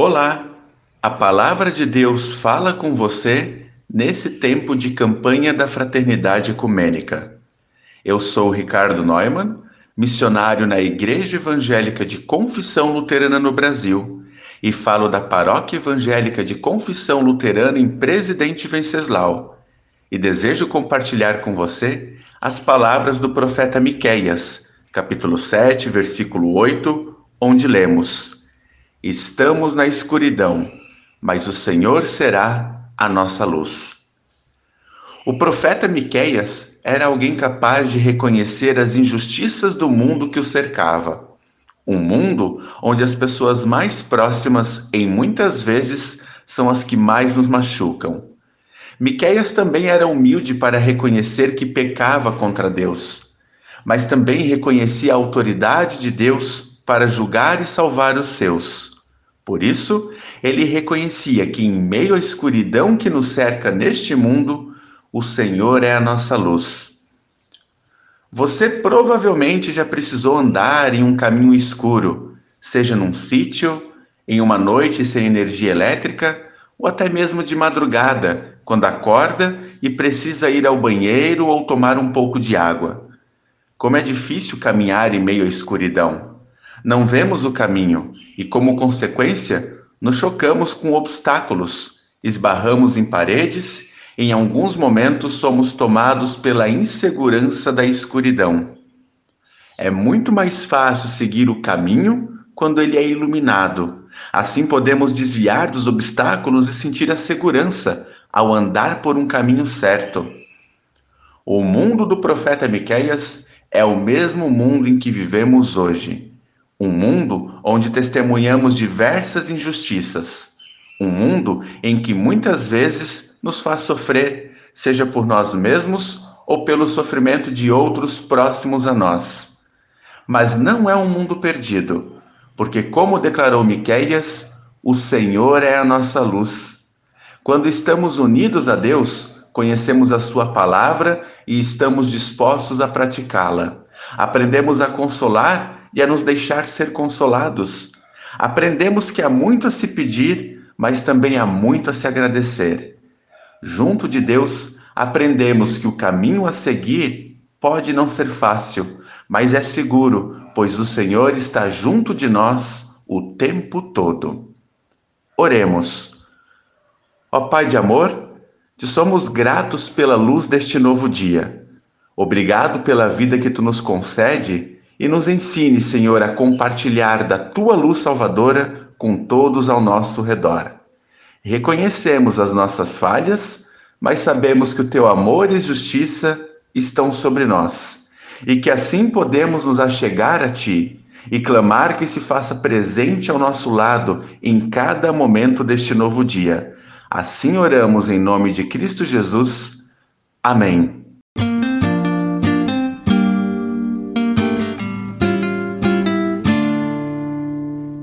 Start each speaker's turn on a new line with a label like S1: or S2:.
S1: Olá! A palavra de Deus fala com você nesse tempo de campanha da Fraternidade Ecumênica. Eu sou Ricardo Neumann, missionário na Igreja Evangélica de Confissão Luterana no Brasil e falo da Paróquia Evangélica de Confissão Luterana em Presidente Venceslau. E desejo compartilhar com você as palavras do profeta Miqueias, capítulo 7, versículo 8, onde lemos: Estamos na escuridão, mas o Senhor será a nossa luz. O profeta Miqueias era alguém capaz de reconhecer as injustiças do mundo que o cercava. Um mundo onde as pessoas mais próximas, em muitas vezes, são as que mais nos machucam. Miqueias também era humilde para reconhecer que pecava contra Deus, mas também reconhecia a autoridade de Deus para julgar e salvar os seus. Por isso, ele reconhecia que, em meio à escuridão que nos cerca neste mundo, o Senhor é a nossa luz. Você provavelmente já precisou andar em um caminho escuro, seja num sítio, em uma noite sem energia elétrica, ou até mesmo de madrugada, quando acorda e precisa ir ao banheiro ou tomar um pouco de água. Como é difícil caminhar em meio à escuridão. Não vemos o caminho e, como consequência, nos chocamos com obstáculos, esbarramos em paredes em alguns momentos, somos tomados pela insegurança da escuridão. É muito mais fácil seguir o caminho quando ele é iluminado. Assim podemos desviar dos obstáculos e sentir a segurança ao andar por um caminho certo. O mundo do profeta Miqueias é o mesmo mundo em que vivemos hoje. Um mundo onde testemunhamos diversas injustiças. Um mundo em que muitas vezes nos faz sofrer, seja por nós mesmos ou pelo sofrimento de outros próximos a nós. Mas não é um mundo perdido, porque, como declarou Miqueias, o Senhor é a nossa luz. Quando estamos unidos a Deus, conhecemos a Sua palavra e estamos dispostos a praticá-la. Aprendemos a consolar e a nos deixar ser consolados. Aprendemos que há muito a se pedir, mas também há muito a se agradecer. Junto de Deus, aprendemos que o caminho a seguir pode não ser fácil, mas é seguro, pois o Senhor está junto de nós o tempo todo. Oremos. Ó Pai de amor, te somos gratos pela luz deste novo dia. Obrigado pela vida que tu nos concede e nos ensine, Senhor, a compartilhar da tua luz salvadora com todos ao nosso redor. Reconhecemos as nossas falhas, mas sabemos que o teu amor e justiça estão sobre nós e que assim podemos nos achegar a ti e clamar que se faça presente ao nosso lado em cada momento deste novo dia. Assim oramos em nome de Cristo Jesus. Amém.